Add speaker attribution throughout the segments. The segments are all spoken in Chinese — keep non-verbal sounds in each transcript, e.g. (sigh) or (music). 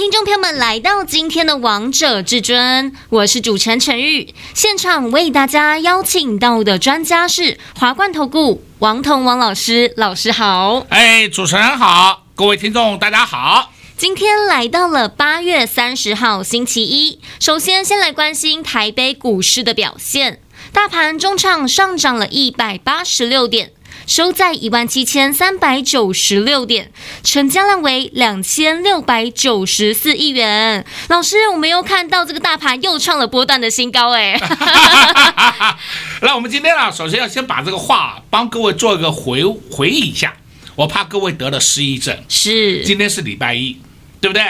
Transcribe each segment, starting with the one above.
Speaker 1: 听众朋友们来到今天的《王者至尊》，我是主持人陈玉。现场为大家邀请到的专家是华冠投顾王彤王老师，老师好。
Speaker 2: 哎，主持人好，各位听众大家好。
Speaker 1: 今天来到了八月三十号星期一，首先先来关心台北股市的表现。大盘中场上涨了一百八十六点，收在一万七千三百九十六点，成交量为两千六百九十四亿元。老师，我们又看到这个大盘又创了波段的新高，哎。(laughs) (laughs)
Speaker 2: 那我们今天啊，首先要先把这个话帮各位做一个回回忆一下，我怕各位得了失忆症。
Speaker 1: 是，
Speaker 2: 今天是礼拜一。对不对？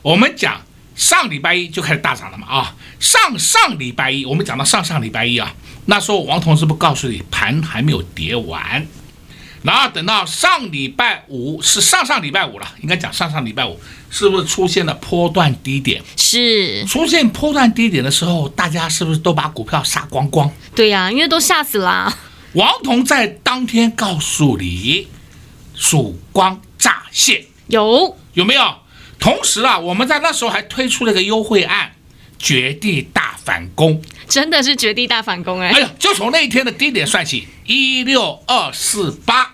Speaker 2: 我们讲上礼拜一就开始大涨了嘛啊！上上礼拜一我们讲到上上礼拜一啊，那时候王同事不告诉你盘还没有跌完，然后等到上礼拜五是上上礼拜五了，应该讲上上礼拜五是不是出现了波段低点？
Speaker 1: 是
Speaker 2: 出现波段低点的时候，大家是不是都把股票杀光光？
Speaker 1: 对呀、啊，因为都吓死了。
Speaker 2: 王彤在当天告诉你，曙光乍现，
Speaker 1: 有
Speaker 2: 有没有？同时啊，我们在那时候还推出了一个优惠案，绝地大反攻，
Speaker 1: 真的是绝地大反攻哎！
Speaker 2: 哎呀，就从那一天的低点算起，一六二四八，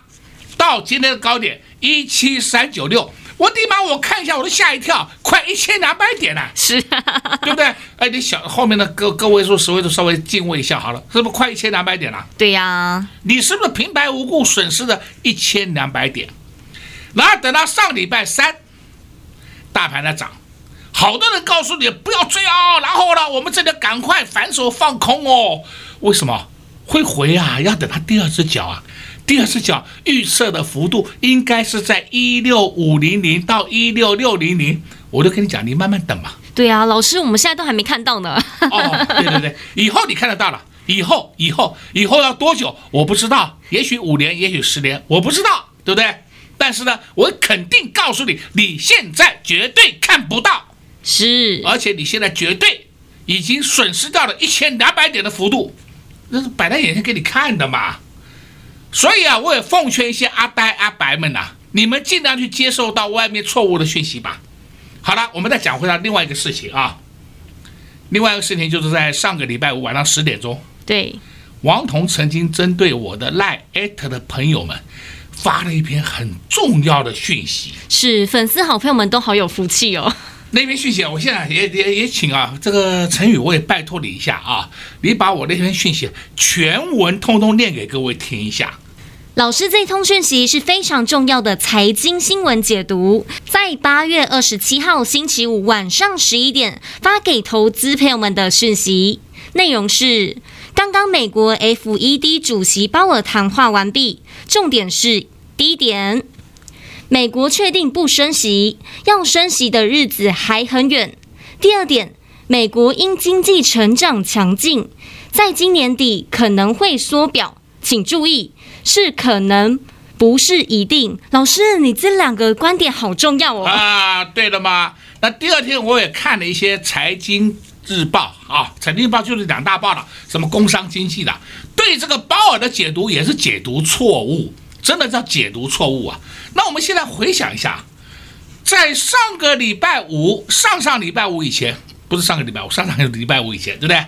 Speaker 2: 到今天的高点一七三九六，我的妈！我看一下，我都吓一跳，快一千两百点了，
Speaker 1: 是啊，
Speaker 2: 对不对？哎，你想后面的个个位数、十位数稍微敬畏一下好了，是不是快一千两百点了？
Speaker 1: 对呀、啊，
Speaker 2: 你是不是平白无故损失了一千两百点？然后等到上礼拜三。大盘在涨，好多人告诉你不要追啊，然后呢，我们这里赶快反手放空哦。为什么会回啊？要等它第二只脚啊，第二只脚预测的幅度应该是在一六五零零到一六六零零。我就跟你讲，你慢慢等嘛。
Speaker 1: 对啊，老师，我们现在都还没看到呢。
Speaker 2: 哦，对对对，以后你看得到了，以后以后以后要多久？我不知道，也许五年，也许十年，我不知道，对不对？但是呢，我肯定告诉你，你现在绝对看不到，
Speaker 1: 是，
Speaker 2: 而且你现在绝对已经损失掉了一千两百点的幅度，那是摆在眼前给你看的嘛。所以啊，我也奉劝一些阿呆阿白们呐、啊，你们尽量去接受到外面错误的讯息吧。好了，我们再讲回到另外一个事情啊，另外一个事情就是在上个礼拜五晚上十点钟，
Speaker 1: 对，
Speaker 2: 王彤曾经针对我的 LINE@ 的朋友们。发了一篇很重要的讯息，
Speaker 1: 是粉丝好朋友们都好有福气哦。
Speaker 2: 那篇讯息，我现在也也也请啊，这个陈宇，我也拜托你一下啊，你把我那篇讯息全文通通念给各位听一下。
Speaker 1: 老师这通讯息是非常重要的财经新闻解读，在八月二十七号星期五晚上十一点发给投资朋友们的讯息，内容是。刚刚美国 FED 主席鲍尔谈话完毕，重点是第一点，美国确定不升息，要升息的日子还很远。第二点，美国因经济成长强劲，在今年底可能会缩表，请注意，是可能，不是一定。老师，你这两个观点好重要哦。
Speaker 2: 啊，对了嘛，那第二天我也看了一些财经。日报啊，财经日报就是两大报了，什么工商经济的，对这个鲍尔的解读也是解读错误，真的叫解读错误啊。那我们现在回想一下，在上个礼拜五、上上礼拜五以前，不是上个礼拜五，上上个礼拜五以前，对不对？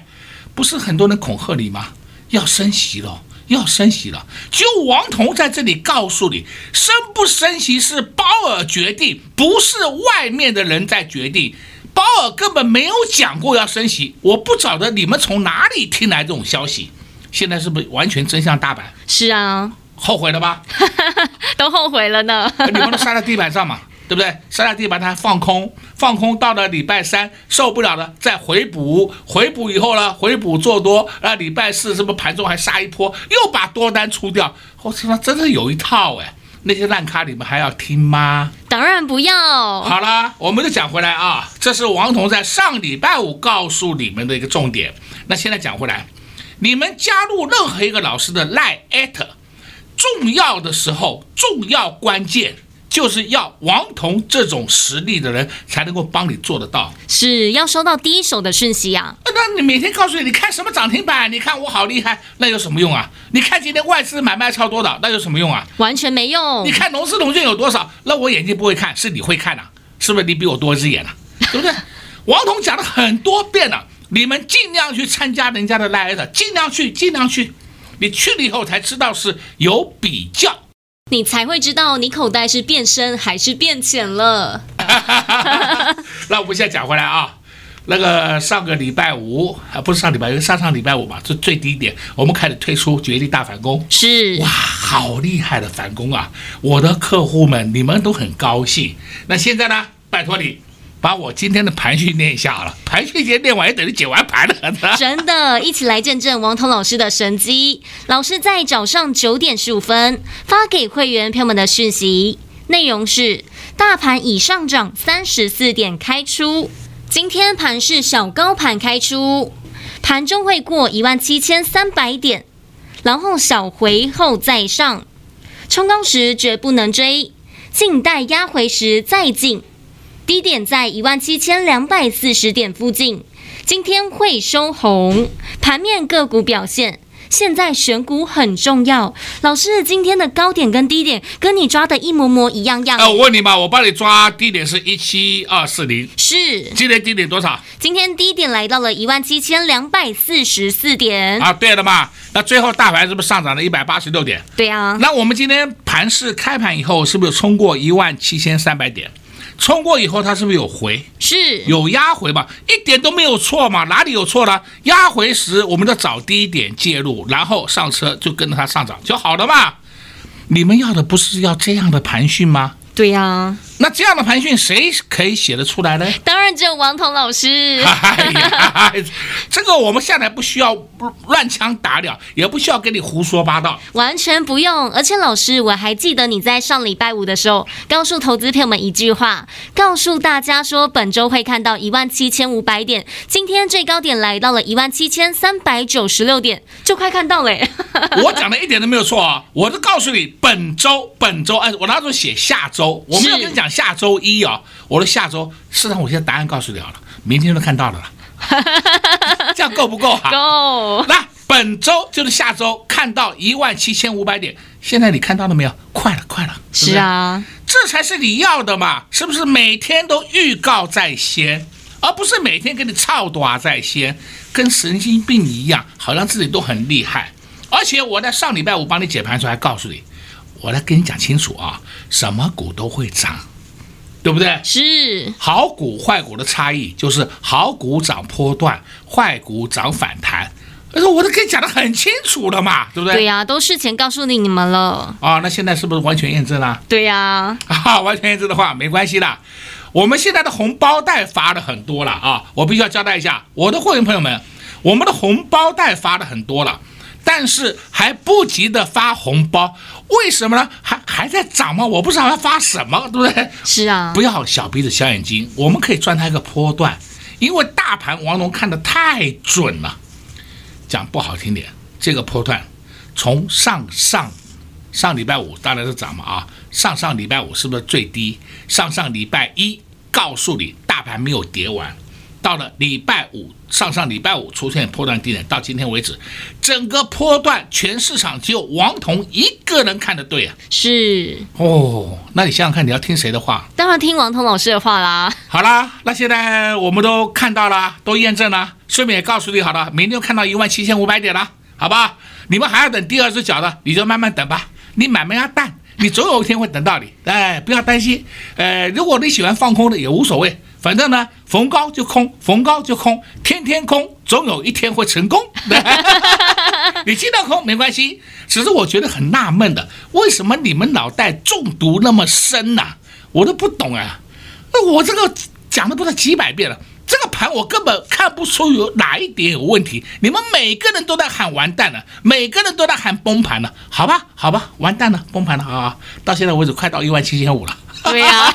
Speaker 2: 不是很多人恐吓你吗？要升息了，要升息了。就王彤在这里告诉你，升不升息是鲍尔决定，不是外面的人在决定。鲍尔根本没有讲过要升息，我不晓得你们从哪里听来这种消息，现在是不是完全真相大白？
Speaker 1: 是啊，
Speaker 2: 后悔了吧？(laughs)
Speaker 1: 都后悔了呢。
Speaker 2: 你们都杀在地板上嘛，对不对？杀在地板上放空，放空到了礼拜三受不了了，再回补，回补以后呢，回补做多，那，礼拜四是不是盘中还杀一波，又把多单出掉？我说真的有一套哎。那些烂咖，你们还要听吗？
Speaker 1: 当然不要。
Speaker 2: 好了，我们就讲回来啊，这是王彤在上礼拜五告诉你们的一个重点。那现在讲回来，你们加入任何一个老师的 Line@ 重要的时候，重要关键。就是要王彤这种实力的人才能够帮你做得到，
Speaker 1: 是要收到第一手的讯息呀、啊。
Speaker 2: 那你每天告诉你，你看什么涨停板？你看我好厉害，那有什么用啊？你看今天外资买卖超多的，那有什么用啊？
Speaker 1: 完全没用。
Speaker 2: 你看龙狮龙骏有多少？那我眼睛不会看，是你会看呐、啊？是不是你比我多一只眼啊？对不对？王彤讲了很多遍了，你们尽量去参加人家的 Live，尽量去，尽量去。你去了以后才知道是有比较。
Speaker 1: 你才会知道你口袋是变深还是变浅了。(laughs)
Speaker 2: 那我们现在讲回来啊，那个上个礼拜五啊，不是上礼拜，上上礼拜五嘛，这最低点，我们开始推出绝地大反攻，
Speaker 1: 是
Speaker 2: 哇，好厉害的反攻啊！我的客户们，你们都很高兴。那现在呢，拜托你。把我今天的盘序念一下好了，盘序先念完也等于解完盘了。
Speaker 1: 真的，一起来见证王彤老师的神机。老师在早上九点十五分发给会员朋友们的讯息，内容是：大盘已上涨三十四点开出，今天盘是小高盘开出，盘中会过一万七千三百点，然后小回后再上，冲高时绝不能追，静待压回时再进。低点在一万七千两百四十点附近，今天会收红。盘面个股表现，现在选股很重要。老师，今天的高点跟低点跟你抓的一模模一样样。
Speaker 2: 哎，我问你嘛，我帮你抓低点是一七二四零，
Speaker 1: 是。
Speaker 2: 今天低点多少？
Speaker 1: 今天低点来到了一万七千两百四十四点。
Speaker 2: 啊，对了嘛，那最后大盘是不是上涨了一百八十六点？
Speaker 1: 对啊。
Speaker 2: 那我们今天盘市开盘以后，是不是冲过一万七千三百点？冲过以后，它是不是有回？
Speaker 1: 是
Speaker 2: 有压回吧？一点都没有错嘛，哪里有错呢？压回时，我们就找低点介入，然后上车就跟着它上涨就好了嘛。你们要的不是要这样的盘讯吗？
Speaker 1: 对呀、啊。
Speaker 2: 那这样的盘讯谁可以写得出来呢？
Speaker 1: 当然只有王彤老
Speaker 2: 师。(laughs) 这个我们下来不需要乱枪打鸟，也不需要跟你胡说八道，
Speaker 1: 完全不用。而且老师，我还记得你在上礼拜五的时候，告诉投资朋友们一句话，告诉大家说本周会看到一万七千五百点，今天最高点来到了一万七千三百九十六点，就快看到了。(laughs)
Speaker 2: 我讲的一点都没有错啊，我都告诉你本周本周，哎，我那时候写下周，我没有跟你讲。下周一啊，我的下周，市场，我现在答案告诉你好了，明天就看到了啦，(laughs) 这样够不够哈？
Speaker 1: 够。
Speaker 2: 那本周就是下周看到一万七千五百点，现在你看到了没有？快了，快了，是，是啊，这才是你要的嘛，是不是？每天都预告在先，而不是每天给你操短在先，跟神经病一样，好像自己都很厉害。而且我在上礼拜五帮你解盘的时候还告诉你，我来跟你讲清楚啊，什么股都会涨。对不对？
Speaker 1: 是
Speaker 2: 好股坏股的差异，就是好股涨波段，坏股涨反弹。但是我都跟你讲得很清楚了嘛，对不对？
Speaker 1: 对呀、啊，都事前告诉你你们了。
Speaker 2: 啊、哦，那现在是不是完全验证了？
Speaker 1: 对呀、啊，(laughs)
Speaker 2: 啊，完全验证的话没关系的。我们现在的红包袋发的很多了啊，我必须要交代一下，我的会员朋友们，我们的红包袋发的很多了。但是还不急的发红包，为什么呢？还还在涨吗？我不知道要发什么，对不对？
Speaker 1: 是啊，
Speaker 2: 不要小鼻子小眼睛，我们可以赚它一个波段，因为大盘王龙看得太准了。讲不好听点，这个波段从上上上礼拜五当然是涨嘛啊，上上礼拜五是不是最低？上上礼拜一告诉你大盘没有跌完。到了礼拜五，上上礼拜五出现破段低点，到今天为止，整个波段全市场只有王彤一个人看得对啊！
Speaker 1: 是
Speaker 2: 哦，那你想想看，你要听谁的话？
Speaker 1: 当然听王彤老师的话啦。
Speaker 2: 好啦，那现在我们都看到了，都验证了，顺便也告诉你好了，明天就看到一万七千五百点了，好吧？你们还要等第二只脚的，你就慢慢等吧，你买卖要淡，你总有一天会等到你，哎，不要担心，呃，如果你喜欢放空的也无所谓。反正呢，逢高就空，逢高就空，天天空，总有一天会成功。(laughs) 你尽量空没关系，只是我觉得很纳闷的，为什么你们脑袋中毒那么深呢、我都不懂啊。那我这个讲的不是几百遍了，这个盘我根本看不出有哪一点有问题。你们每个人都在喊完蛋了，每个人都在喊崩盘了，好吧，好吧，完蛋了，崩盘了啊！到现在为止快到一万七千五了。
Speaker 1: 对呀、(laughs)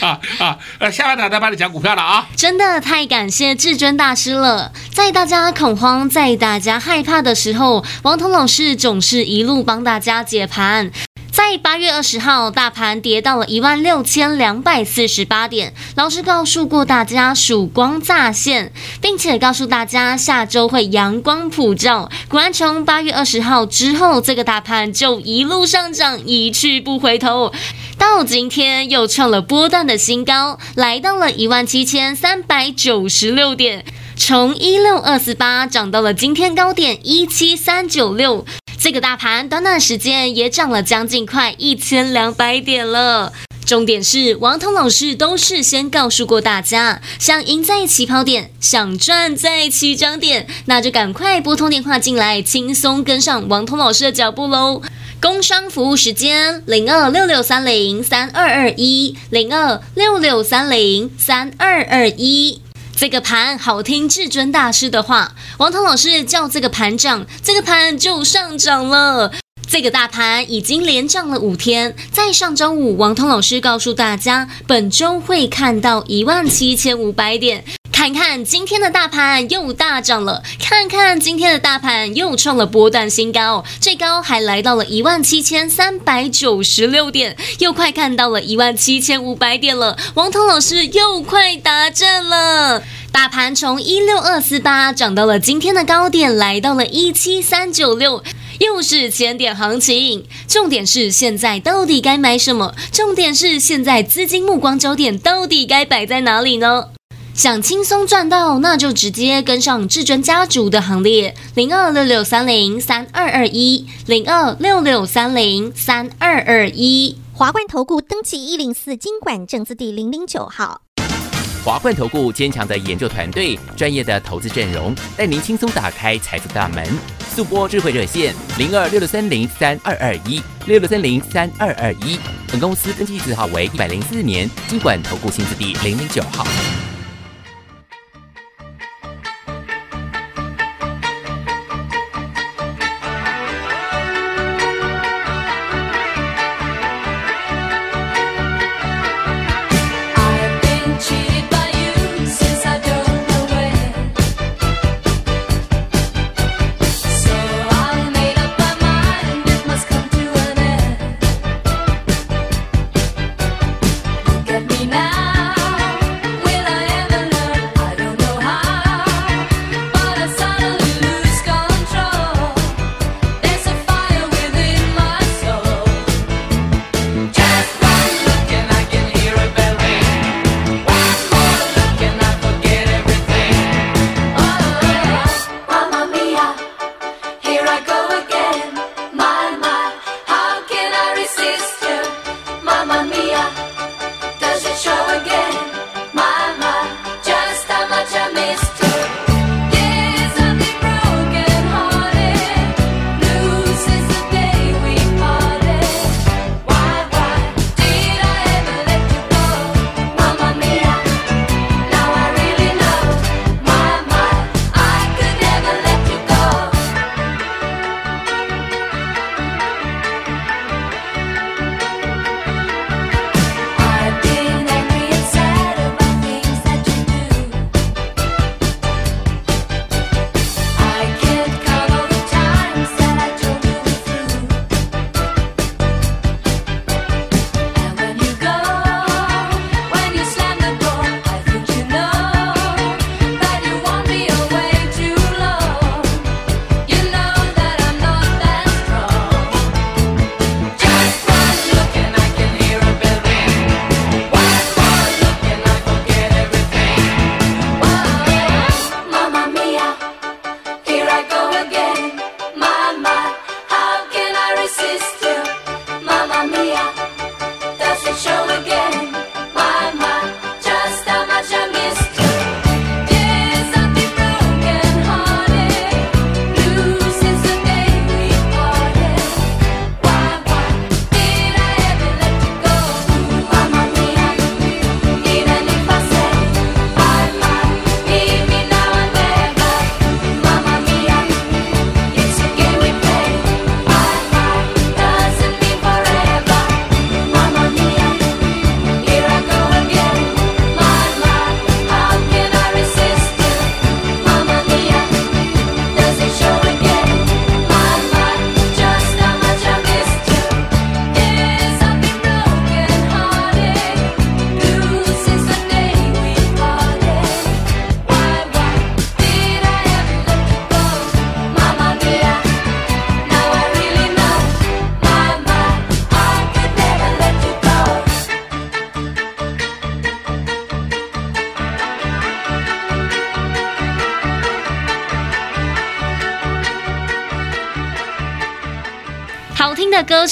Speaker 2: 啊，啊啊，下半场再帮你讲股票了啊！
Speaker 1: 真的太感谢至尊大师了，在大家恐慌、在大家害怕的时候，王彤老师总是一路帮大家解盘。在八月二十号，大盘跌到了一万六千两百四十八点。老师告诉过大家，曙光乍现，并且告诉大家下周会阳光普照。果然，从八月二十号之后，这个大盘就一路上涨，一去不回头。到今天又创了波段的新高，来到了一万七千三百九十六点，从一六二四八涨到了今天高点一七三九六。这个大盘短短时间也涨了将近快一千两百点了。重点是王彤老师都事先告诉过大家，想赢在起跑点，想赚在起涨点，那就赶快拨通电话进来，轻松跟上王彤老师的脚步喽。工商服务时间零二六六三零三二二一零二六六三零三二二一。这个盘好听，至尊大师的话，王涛老师叫这个盘涨，这个盘就上涨了。这个大盘已经连涨了五天，在上周五，王通老师告诉大家，本周会看到一万七千五百点。看看今天的大盘又大涨了，看看今天的大盘又创了波段新高，最高还来到了一万七千三百九十六点，又快看到了一万七千五百点了。王彤老师又快达阵了，大盘从一六二四八涨到了今天的高点，来到了一七三九六，又是千点行情。重点是现在到底该买什么？重点是现在资金目光焦点到底该摆在哪里呢？想轻松赚到，那就直接跟上至尊家族的行列，零二六六三零三二二一，零二六六三零三二二一。
Speaker 3: 华冠投顾登记一零四经管证字第零零九号。
Speaker 4: 华冠投顾坚强的研究团队，专业的投资阵容，带您轻松打开财富大门。速播智慧热线零二六六三零三二二一六六三零三二二一。本公司登记字号为一百零四年经管投顾新字第零零九
Speaker 1: 号。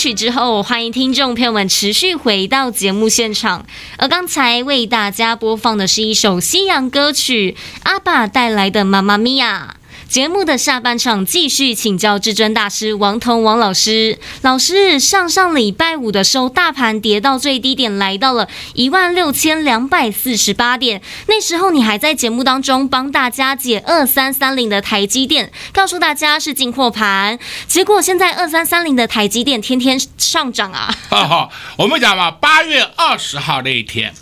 Speaker 1: 曲之后，欢迎听众朋友们持续回到节目现场。而刚才为大家播放的是一首西洋歌曲，阿爸带来的《妈妈咪呀》。节目的下半场继续请教至尊大师王彤王老师。老师，上上礼拜五的时候，大盘跌到最低点，来到了一万六千两百四十八点。那时候你还在节目当中帮大家解二三三零的台积电，告诉大家是进货盘。结果现在二三三零的台积电天天上涨啊！
Speaker 2: 哈哈，我们讲嘛，八月二十号那一天。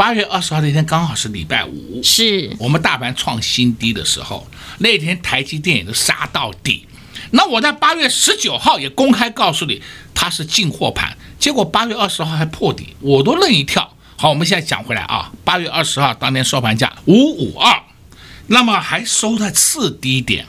Speaker 2: 八月二十号那天刚好是礼拜五，
Speaker 1: 是
Speaker 2: 我们大盘创新低的时候。那天台积电也都杀到底。那我在八月十九号也公开告诉你，它是进货盘。结果八月二十号还破底，我都愣一跳。好，我们现在讲回来啊，八月二十号当天收盘价五五二，那么还收在次低点，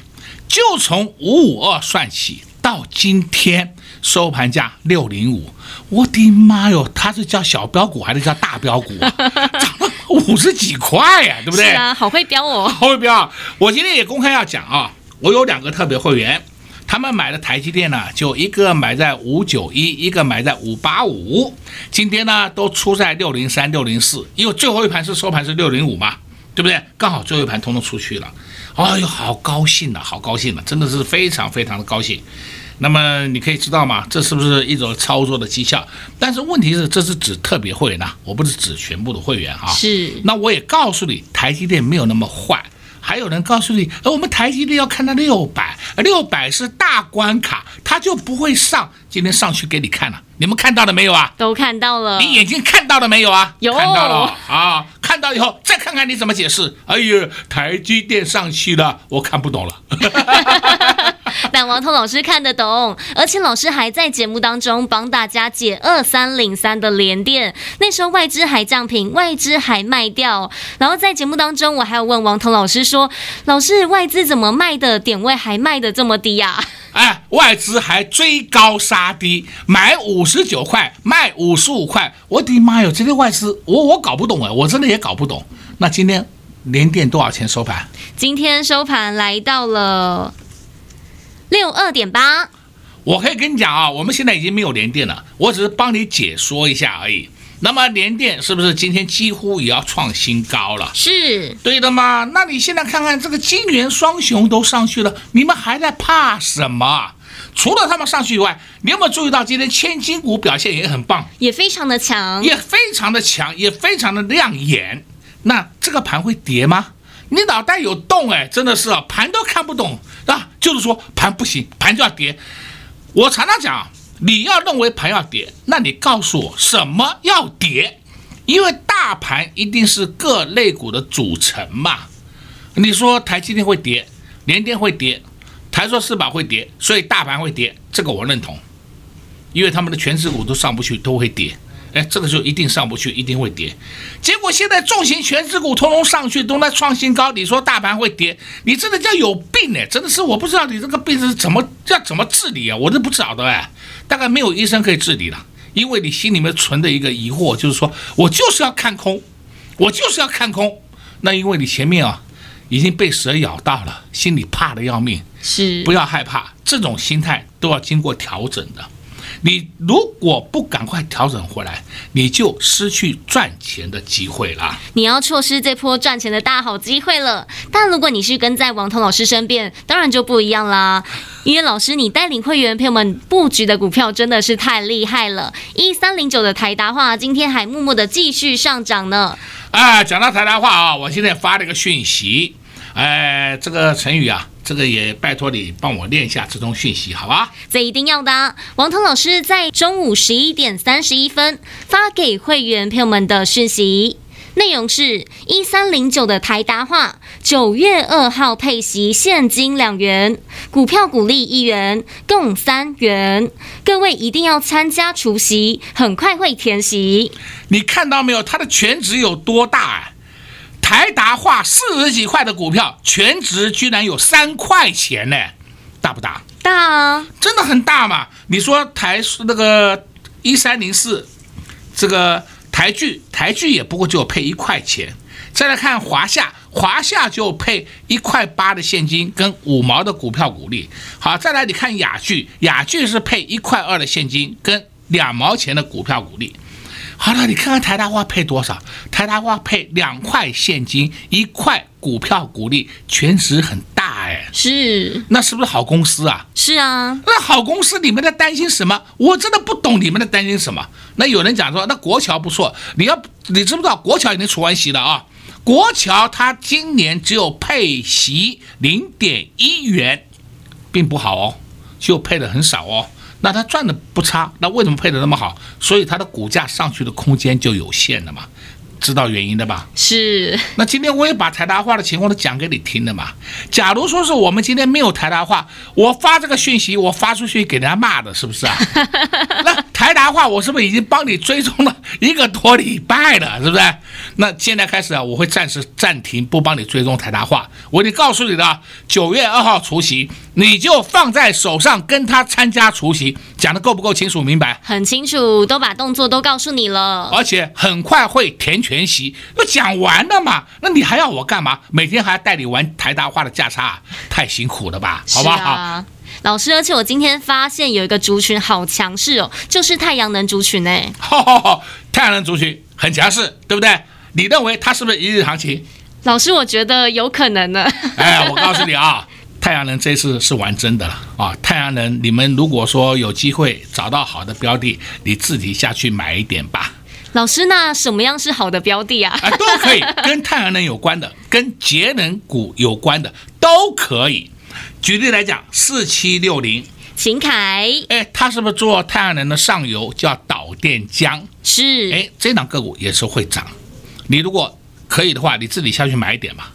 Speaker 2: 就从五五二算起到今天。收盘价六零五，我的妈哟，它是叫小标股还是叫大标股啊？(laughs) 涨了五十几块呀，对不对？
Speaker 1: 是啊，好会标哦，
Speaker 2: 好会标。我今天也公开要讲啊，我有两个特别会员，他们买的台积电呢，就一个买在五九一，一个买在五八五，今天呢都出在六零三、六零四，因为最后一盘是收盘是六零五嘛，对不对？刚好最后一盘通通出去了，哎呦，好高兴啊，好高兴啊，真的是非常非常的高兴。那么你可以知道吗？这是不是一种操作的绩效？但是问题是，这是指特别会员呐，我不是指全部的会员啊。
Speaker 1: 是。
Speaker 2: 那我也告诉你，台积电没有那么坏。还有人告诉你，而我们台积电要看到六百，六百是大关卡，它就不会上。今天上去给你看了，你们看到了没有啊？
Speaker 1: 都看到了。
Speaker 2: 你眼睛看到了没有啊？
Speaker 1: 有。
Speaker 2: 看到了啊！看到以后再看看你怎么解释。哎呦，台积电上去了，我看不懂了。(laughs)
Speaker 1: 但王彤老师看得懂，而且老师还在节目当中帮大家解二三零三的连电，那时候外资还降平，外资还卖掉。然后在节目当中，我还有问王彤老师说：“老师，外资怎么卖的点位还卖的这么低呀、啊？”
Speaker 2: 哎，外资还追高杀低，买五十九块，卖五十五块。我的妈哟，这些外资，我我搞不懂哎，我真的也搞不懂。那今天连电多少钱收盘？
Speaker 1: 今天收盘来到了。六二点八，
Speaker 2: 我可以跟你讲啊，我们现在已经没有连电了，我只是帮你解说一下而已。那么连电是不是今天几乎也要创新高了？
Speaker 1: 是
Speaker 2: 对的吗？那你现在看看这个金元双雄都上去了，你们还在怕什么？除了他们上去以外，你有没有注意到今天千金股表现也很棒，
Speaker 1: 也非常的强，
Speaker 2: 也非常的强，也非常的亮眼。那这个盘会跌吗？你脑袋有洞哎，真的是啊，盘都看不懂啊，就是说盘不行，盘就要跌。我常常讲，你要认为盘要跌，那你告诉我什么要跌？因为大盘一定是各类股的组成嘛。你说台积电会跌，联电会跌，台塑四宝会跌，所以大盘会跌，这个我认同，因为他们的权值股都上不去，都会跌。哎，这个就一定上不去，一定会跌。结果现在重型全指股通通上去，都在创新高。你说大盘会跌？你真的叫有病哎！真的是我不知道你这个病是怎么要怎么治理啊？我都不晓得哎。大概没有医生可以治理了，因为你心里面存的一个疑惑就是说，我就是要看空，我就是要看空。那因为你前面啊已经被蛇咬到了，心里怕的要命。
Speaker 1: 是，
Speaker 2: 不要害怕，这种心态都要经过调整的。你如果不赶快调整回来，你就失去赚钱的机会了。
Speaker 1: 你要错失这波赚钱的大好机会了。但如果你是跟在王彤老师身边，当然就不一样啦。因为老师你带领会员朋友们布局的股票真的是太厉害了。一三零九的台达化今天还默默的继续上涨呢。
Speaker 2: 哎，讲到台达化啊，我现在发了一个讯息。哎，这个成语啊，这个也拜托你帮我念一下这通讯息，好吧？
Speaker 1: 这一定要的。王彤老师在中午十一点三十一分发给会员朋友们的讯息，内容是一三零九的台达化，九月二号配息现金两元，股票股利一元，共三元。各位一定要参加除息，很快会填息。
Speaker 2: 你看到没有？它的全值有多大啊？台达化四十几块的股票，全值居然有三块钱呢，大不大？
Speaker 1: 大啊，
Speaker 2: 真的很大嘛！你说台那个一三零四，这个台剧，台剧也不过就配一块钱。再来看华夏，华夏就配一块八的现金跟五毛的股票股利。好，再来你看雅聚，雅聚是配一块二的现金跟两毛钱的股票股利。好了，你看看台达化配多少？台达化配两块现金，一块股票股利，权值很大哎。
Speaker 1: 是，
Speaker 2: 那是不是好公司啊？
Speaker 1: 是啊。
Speaker 2: 那好公司，你们在担心什么？我真的不懂你们在担心什么。那有人讲说，那国桥不错，你要你知不知道国桥已经除完息了啊？国桥它今年只有配息零点一元，并不好哦，就配的很少哦。那它赚的不差，那为什么配的那么好？所以它的股价上去的空间就有限了嘛，知道原因的吧？
Speaker 1: 是。那
Speaker 2: 今天我也把台达化的情况都讲给你听了嘛。假如说是我们今天没有台达化，我发这个讯息，我发出去给人家骂的，是不是啊？(laughs) 那台达化我是不是已经帮你追踪了一个多礼拜了，是不是？那现在开始啊，我会暂时暂停不帮你追踪台达化。我已经告诉你的，九月二号除息。你就放在手上，跟他参加除夕，讲的够不够清楚明白？
Speaker 1: 很清楚，都把动作都告诉你了，
Speaker 2: 而且很快会填全席，都讲完了嘛？那你还要我干嘛？每天还要带你玩台达化的价差，太辛苦了吧？好不好？
Speaker 1: 啊、老师，而且我今天发现有一个族群好强势哦，就是太阳能族群哎，(laughs)
Speaker 2: 太阳能族群很强势，对不对？你认为它是不是一日行情？
Speaker 1: 老师，我觉得有可能呢。
Speaker 2: 哎，我告诉你啊。(laughs) 太阳能这次是玩真的了啊！太阳能，你们如果说有机会找到好的标的，你自己下去买一点吧。
Speaker 1: 老师，那什么样是好的标的啊？
Speaker 2: 啊，都可以，(laughs) 跟太阳能有关的，跟节能股有关的都可以。举例来讲，四七六零，
Speaker 1: 秦凯，
Speaker 2: 哎，他是不是做太阳能的上游叫导电浆？
Speaker 1: 是，
Speaker 2: 哎，这档个股也是会涨。你如果可以的话，你自己下去买一点嘛。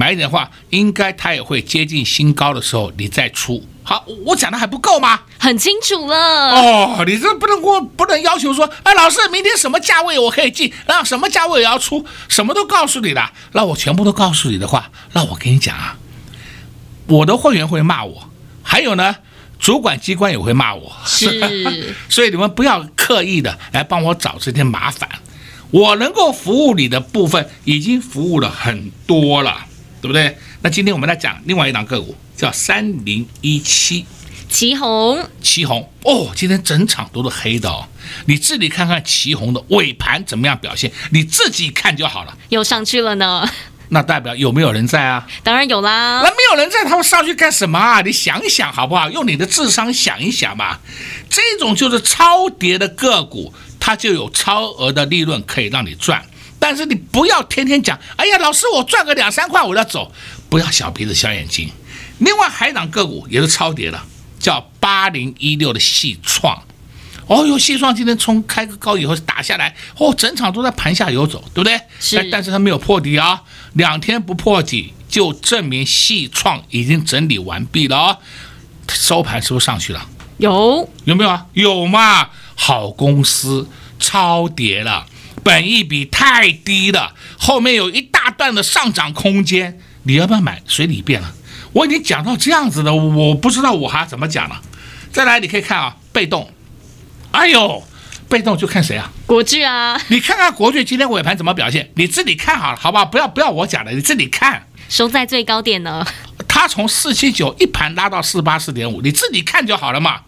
Speaker 2: 买一点的话，应该它也会接近新高的时候，你再出。好，我讲的还不够吗？
Speaker 1: 很清楚了。
Speaker 2: 哦，你这不能过，不能要求说，哎，老师，明天什么价位我可以进，然后什么价位也要出，什么都告诉你了。那我全部都告诉你的话，那我跟你讲啊，我的会员会骂我，还有呢，主管机关也会骂我。
Speaker 1: 是，(laughs)
Speaker 2: 所以你们不要刻意的来帮我找这些麻烦。我能够服务你的部分，已经服务了很多了。对不对？那今天我们来讲另外一档个股，叫三零一七，
Speaker 1: 奇鋐。
Speaker 2: 奇鋐哦，今天整场都是黑的哦。你自己看看奇鋐的尾盘怎么样表现，你自己看就好了。
Speaker 1: 又上去了呢。
Speaker 2: 那代表有没有人在啊？
Speaker 1: 当然有啦。
Speaker 2: 那没有人在，他们上去干什么啊？你想一想好不好？用你的智商想一想嘛。这种就是超跌的个股，它就有超额的利润可以让你赚。但是你不要天天讲，哎呀，老师，我赚个两三块我要走，不要小鼻子小眼睛。另外，海港个股也是超跌的，叫八零一六的细创。哦哟，细创今天冲开个高以后打下来，哦，整场都在盘下游走，对不对？
Speaker 1: 是。
Speaker 2: 但是它没有破底啊，两天不破底就证明细创已经整理完毕了哦。收盘是不是上去了？
Speaker 1: 有。
Speaker 2: 有没有啊？有嘛？好公司超跌了。本益比太低了，后面有一大段的上涨空间，你要不要买？随你便了。我已经讲到这样子的，我不知道我还怎么讲了。再来，你可以看啊，被动，哎呦，被动就看谁啊？
Speaker 1: 国巨啊，
Speaker 2: 你看看国巨今天尾盘怎么表现，你自己看好了，好不好？不要不要我讲了，你自己看。
Speaker 1: 收在最高点呢，
Speaker 2: 它从四七九一盘拉到四八四点五，你自己看就好了嘛。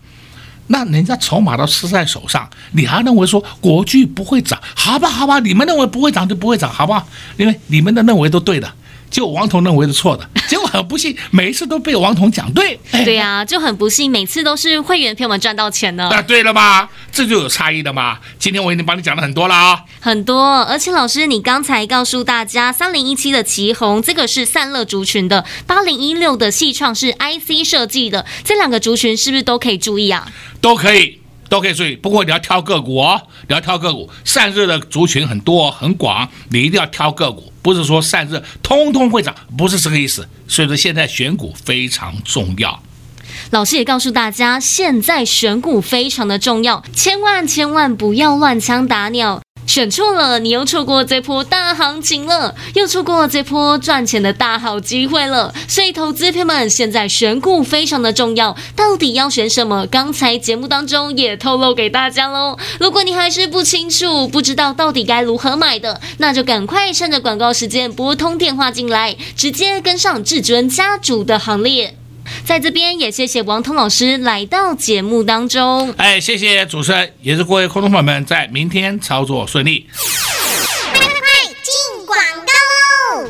Speaker 2: 那人家筹码都吃在手上，你还认为说国剧不会涨？好吧，好吧，你们认为不会涨就不会涨，好不好？因为你们的认为都对的。就王彤认为是错的，(laughs) 结果很不幸，每一次都被王彤讲对。(laughs)
Speaker 1: 对呀、啊，就很不幸，每次都是会员朋友们赚到钱呢。
Speaker 2: 啊，对了吧？这就有差异的嘛。今天我已经帮你讲了很多了啊，
Speaker 1: 很多。而且老师，你刚才告诉大家，三零一七的奇红，这个是散热族群的；八零一六的细创是 IC 设计的，这两个族群是不是都可以注意啊？
Speaker 2: 都可以。都可以注意，不过你要挑个股哦，你要挑个股。散热的族群很多很广，你一定要挑个股，不是说散热通通会涨，不是这个意思。所以说现在选股非常重要。
Speaker 1: 老师也告诉大家，现在选股非常的重要，千万千万不要乱枪打鸟。选错了，你又错过这波大行情了，又错过这波赚钱的大好机会了。所以，投资朋友们，现在选股非常的重要，到底要选什么？刚才节目当中也透露给大家喽。如果你还是不清楚，不知道到底该如何买的，那就赶快趁着广告时间拨通电话进来，直接跟上至尊家族的行列。在这边也谢谢王彤老师来到节目当中。
Speaker 2: 哎，谢谢主持人，也是各位观众朋友们，在明天操作顺利。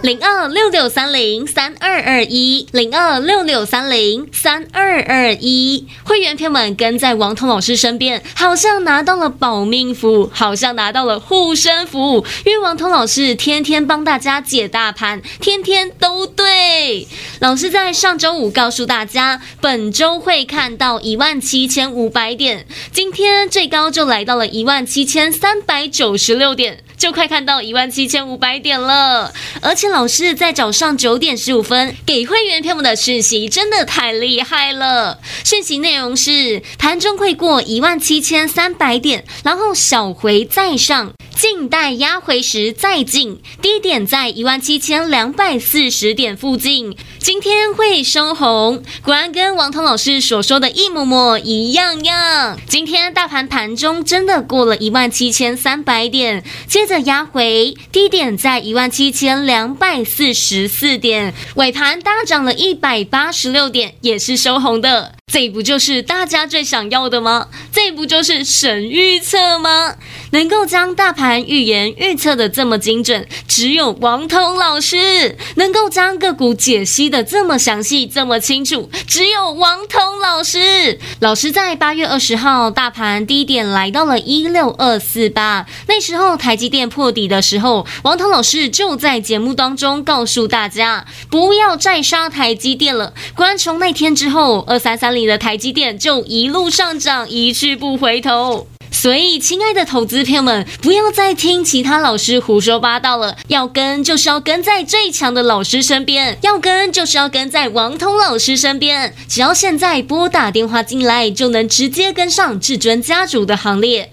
Speaker 1: 零二六六三零三二二一，零二六六三零三二二一，会员朋友们跟在王彤老师身边，好像拿到了保命符，好像拿到了护身符，因为王彤老师天天帮大家解大盘，天天都对。老师在上周五告诉大家，本周会看到一万七千五百点，今天最高就来到了一万七千三百九十六点。就快看到一万七千五百点了，而且老师在早上九点十五分给会员朋友们的讯息真的太厉害了。讯息内容是盘中会过一万七千三百点，然后小回再上，静待压回时再进，低点在一万七千两百四十点附近。今天会收红，果然跟王彤老师所说的一模模一样样。今天大盘盘中真的过了一万七千三百点，接着压回，低点在一万七千两百四十四点，尾盘大涨了一百八十六点，也是收红的。这不就是大家最想要的吗？这不就是神预测吗？能够将大盘预言预测的这么精准，只有王通老师；能够将个股解析的这么详细、这么清楚，只有王通老师。老师在八月二十号大盘低点来到了一六二四八，那时候台积电破底的时候，王通老师就在节目当中告诉大家，不要再杀台积电了。果然从那天之后，二三三零。的台积电就一路上涨，一去不回头。所以，亲爱的投资朋友们，不要再听其他老师胡说八道了。要跟就是要跟在最强的老师身边，要跟就是要跟在王通老师身边。只要现在拨打电话进来，就能直接跟上至尊家族的行列。